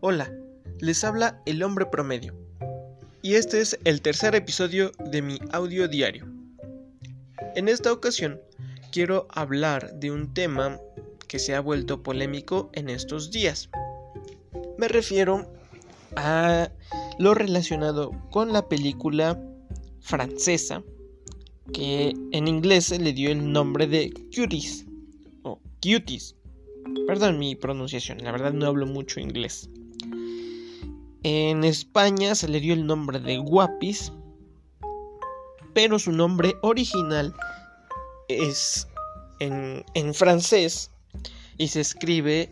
Hola, les habla el hombre promedio. Y este es el tercer episodio de mi audio diario. En esta ocasión quiero hablar de un tema que se ha vuelto polémico en estos días. Me refiero a lo relacionado con la película francesa que en inglés se le dio el nombre de Cuties o Cuties. Perdón mi pronunciación, la verdad no hablo mucho inglés. En España se le dio el nombre de Guapis, pero su nombre original es en, en francés y se escribe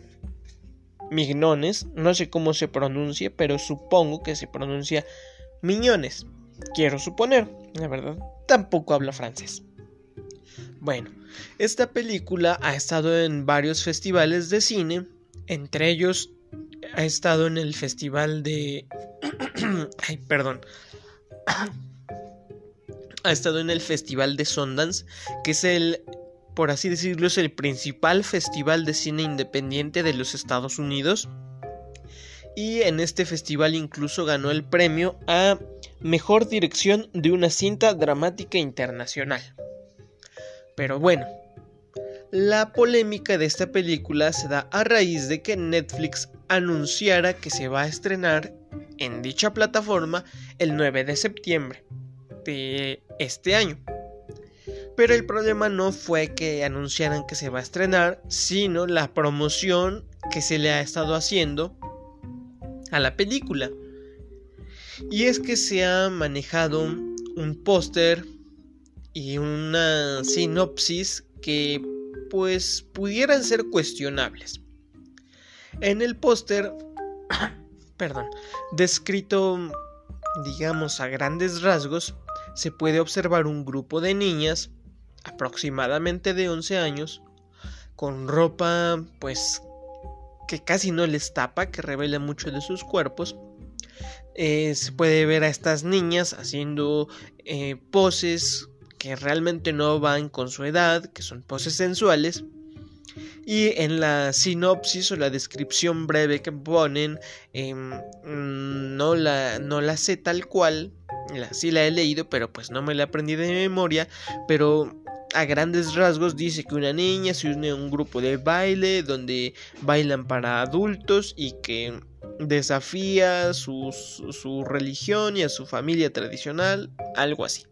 Mignones. No sé cómo se pronuncia, pero supongo que se pronuncia Miñones. Quiero suponer, la verdad, tampoco habla francés. Bueno, esta película ha estado en varios festivales de cine, entre ellos ha estado en el festival de... Ay, perdón. ha estado en el festival de Sundance, que es el, por así decirlo, es el principal festival de cine independiente de los Estados Unidos. Y en este festival incluso ganó el premio a Mejor Dirección de una cinta dramática internacional. Pero bueno, la polémica de esta película se da a raíz de que Netflix anunciara que se va a estrenar en dicha plataforma el 9 de septiembre de este año. Pero el problema no fue que anunciaran que se va a estrenar, sino la promoción que se le ha estado haciendo a la película. Y es que se ha manejado un póster y una sinopsis que pues pudieran ser cuestionables. En el póster, perdón, descrito digamos a grandes rasgos, se puede observar un grupo de niñas aproximadamente de 11 años con ropa pues que casi no les tapa, que revela mucho de sus cuerpos. Eh, se puede ver a estas niñas haciendo eh, poses que realmente no van con su edad, que son poses sensuales. Y en la sinopsis o la descripción breve que ponen, em, no, la, no la sé tal cual, sí la he leído, pero pues no me la aprendí de memoria, pero a grandes rasgos dice que una niña se une a un grupo de baile donde bailan para adultos y que desafía su, su religión y a su familia tradicional, algo así.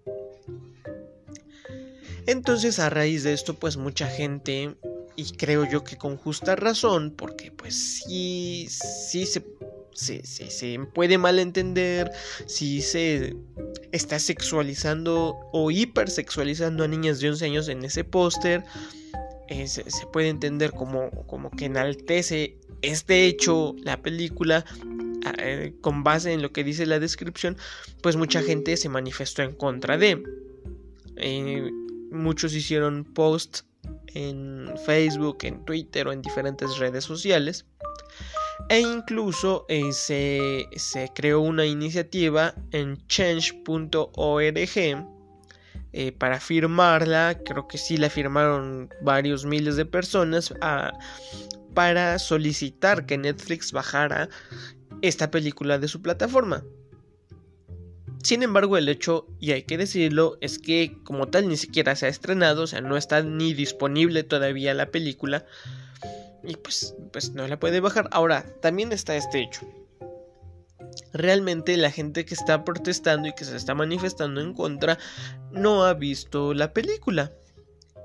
Entonces a raíz de esto pues mucha gente y creo yo que con justa razón porque pues sí, sí se, se, se, puede malentender, si se está sexualizando o hipersexualizando a niñas de 11 años en ese póster. Eh, se, puede entender como, como que enaltece este hecho, la película, eh, con base en lo que dice la descripción, pues mucha gente se manifestó en contra de. Eh, muchos hicieron posts en Facebook, en Twitter o en diferentes redes sociales. E incluso eh, se, creó una iniciativa en change.org eh, para firmarla. Creo que sí la firmaron varios miles de personas para solicitar que Netflix bajara esta película de su plataforma. Sin embargo, el hecho, y hay que decirlo, es que como tal ni siquiera se ha estrenado, o sea, no está ni disponible todavía la película. Y pues, pues no la puede bajar. Ahora, también está este hecho. Realmente la gente que está protestando y que se está manifestando en contra no ha visto la película.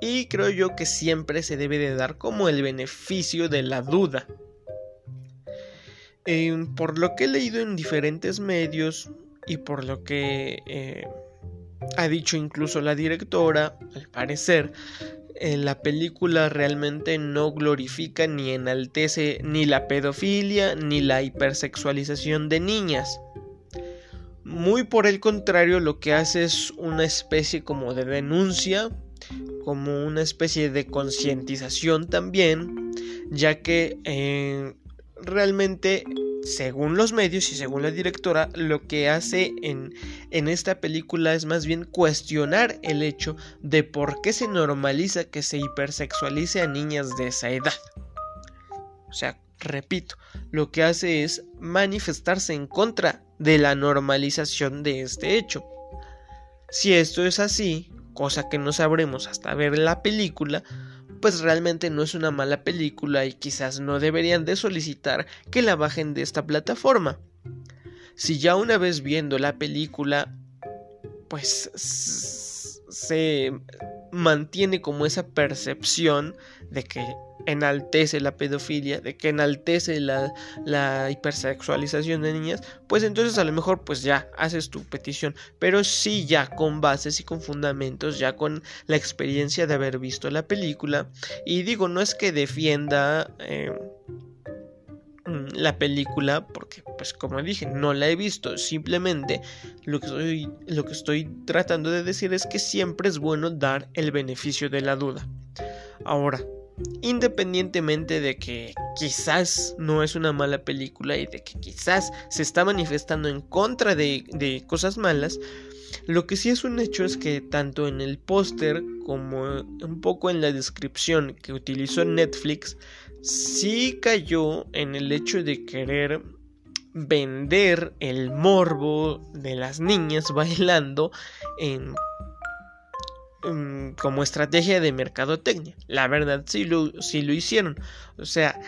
Y creo yo que siempre se debe de dar como el beneficio de la duda. Por lo que he leído en diferentes medios, y por lo que eh, ha dicho incluso la directora, al parecer, eh, la película realmente no glorifica ni enaltece ni la pedofilia ni la hipersexualización de niñas. Muy por el contrario, lo que hace es una especie como de denuncia, como una especie de concientización también, ya que eh, realmente según los medios y según la directora, lo que hace en, en, esta película es más bien cuestionar el hecho de por qué se normaliza que se hipersexualice a niñas de esa edad. O sea, repito, lo que hace es manifestarse en contra de la normalización de este hecho. Si esto es así, cosa que no sabremos hasta ver la película, pues realmente no es una mala película y quizás no deberían de solicitar que la bajen de esta plataforma. Si ya una vez viendo la película, pues se mantiene como esa percepción de que enaltece la pedofilia, de que enaltece la, la, hipersexualización de niñas, pues entonces a lo mejor pues ya haces tu petición, pero sí ya con bases y con fundamentos, ya con la experiencia de haber visto la película. Y digo, no es que defienda... Eh, la película porque pues como dije no la he visto simplemente lo que lo que estoy tratando de decir es que siempre es bueno dar el beneficio de la duda ahora independientemente de que quizás no es una mala película y de que quizás se está manifestando en contra de, cosas malas, lo que sí es un hecho es que tanto en el póster como un poco en la descripción que utilizó Netflix, sí cayó en el hecho de querer vender el morbo de las niñas bailando en Mm, como estrategia de mercadotecnia. La verdad, sí lo, lo hicieron. O sea,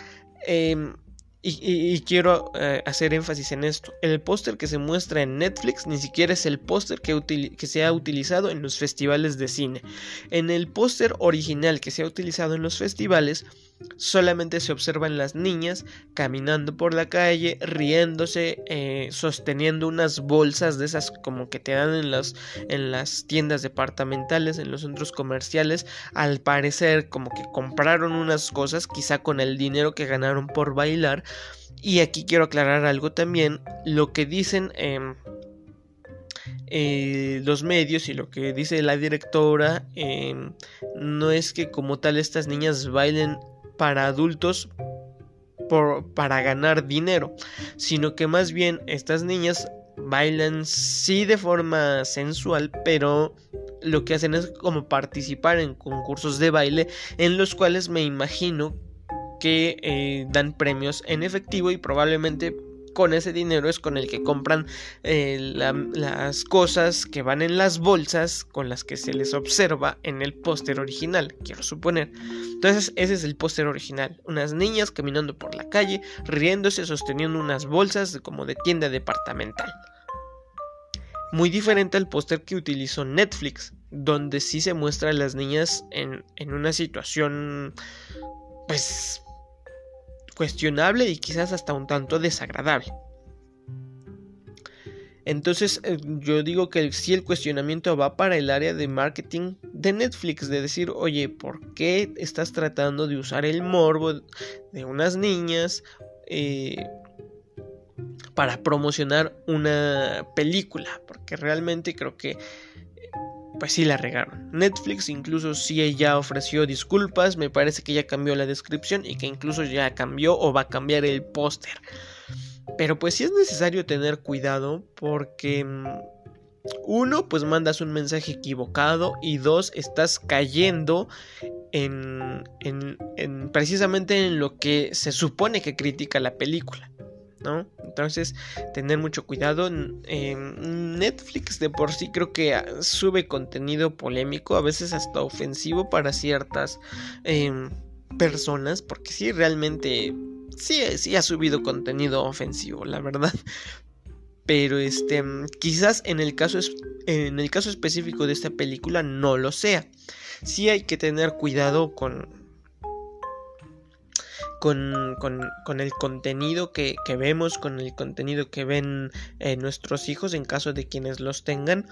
em, y, quiero eh, hacer énfasis en esto. El póster que se muestra en Netflix ni siquiera es el póster que, se ha utilizado en los festivales de cine. En el póster original que se ha utilizado en los festivales Solamente se observan las niñas caminando por la calle, riéndose, eh, sosteniendo unas bolsas de esas como que te dan en las, en las tiendas departamentales, en los centros comerciales. Al parecer como que compraron unas cosas, quizá con el dinero que ganaron por bailar. Y aquí quiero aclarar algo también. Lo que dicen... Em, eh, los medios y lo que dice la directora em, no es que como tal estas niñas bailen para adultos por, para ganar dinero, sino que más bien estas niñas bailan sí de forma sensual, pero lo que hacen es como participar en concursos de baile en los cuales me imagino que eh, dan premios en efectivo y probablemente con ese dinero es con el que compran eh, las cosas que van en las bolsas con las que se les observa en el póster original, quiero suponer. Entonces ese es el póster original, unas niñas caminando por la calle, riéndose, sosteniendo unas bolsas como de tienda departamental. Muy diferente al póster que utilizó Netflix, donde sí se muestra a las niñas en, en una situación pues cuestionable y quizás hasta un tanto desagradable. Entonces eh, yo digo que si el cuestionamiento va para el área de marketing de Netflix, de decir, oye, ¿por qué estás tratando de usar el morbo de unas niñas eh, para promocionar una película? Porque realmente creo que pues sí la regaron. Netflix incluso sí ya ofreció disculpas, me parece que ya cambió la descripción y que incluso ya cambió o va a cambiar el póster. Pero pues sí es necesario tener cuidado porque mm, uno, pues mandas un mensaje equivocado y dos, estás cayendo en, en, en precisamente en lo que se supone que critica la película. ¿No? Entonces, tener mucho cuidado. Netflix de por sí creo que ah, sube contenido polémico, a veces hasta ofensivo para ciertas em, personas, porque sí, realmente, sí, sí ha subido contenido ofensivo, la verdad. Pero este, quizás en el caso en el caso específico de esta película no lo sea. Sí hay que tener cuidado con con, el contenido que, vemos, con el contenido que ven eh, nuestros hijos en caso de quienes los tengan.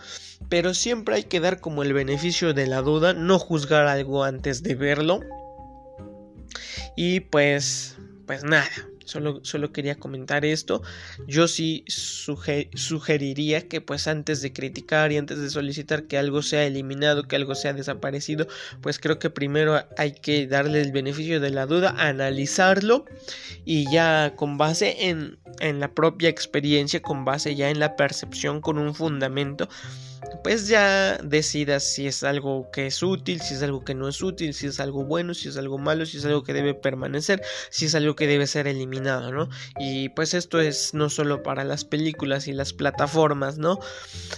Pero siempre hay que dar como el beneficio de la duda, no juzgar algo antes de verlo. Y pues, pues nada, Solo, quería comentar esto. Yo sí sugeriría que pues antes de criticar y antes de solicitar que algo sea eliminado, que algo sea desaparecido, pues creo que primero hay que darle el beneficio de la duda, analizarlo y ya con base en, en la propia experiencia, con base ya en la percepción, con un fundamento, pues ya decidas si es algo que es útil, si es algo que no es útil, si es algo bueno, si es algo malo, si es algo que debe permanecer, si es algo que debe ser eliminado, ¿no? Y pues esto es no solo para las películas y las plataformas, ¿no?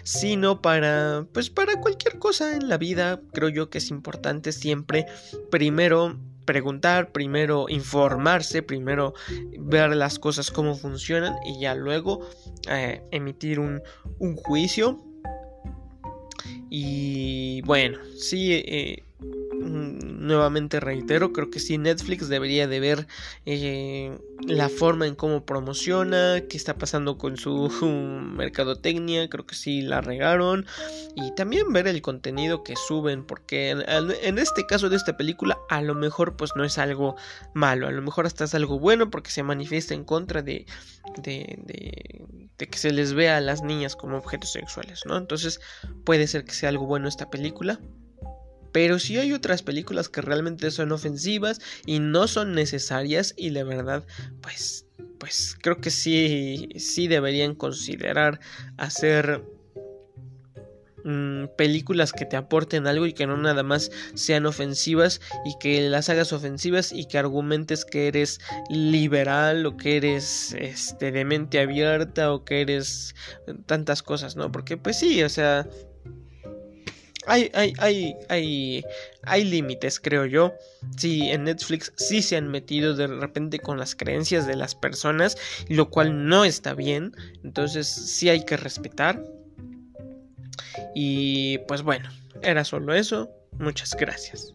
Sino para, pues para cualquier cosa en la vida, creo yo que es importante siempre primero preguntar, primero informarse, primero ver las cosas cómo funcionan y ya luego eh, emitir un, un, juicio. Y bueno, sí, eh, nuevamente reitero, creo que sí Netflix debería de ver eh, la forma en cómo promociona, qué está pasando con su mercadotecnia, creo que sí la regaron y también ver el contenido que suben, porque en, este caso de esta película a lo mejor pues no es algo malo, a lo mejor hasta es algo bueno porque se manifiesta en contra de, de, de, de que se les vea a las niñas como objetos sexuales, ¿no? Entonces puede ser que sea algo bueno esta película. Pero sí hay otras películas que realmente son ofensivas y no son necesarias y la verdad, pues, pues creo que sí, sí deberían considerar hacer mm, películas que te aporten algo y que no nada más sean ofensivas y que las hagas ofensivas y que argumentes que eres liberal o que eres este de mente abierta o que eres tantas cosas, ¿no? Porque pues sí, o sea, hay, hay, hay, hay, hay límites, creo yo. Sí, en Netflix sí se han metido de repente con las creencias de las personas, lo cual no está bien. Entonces sí hay que respetar. Y pues bueno, era solo eso. Muchas gracias.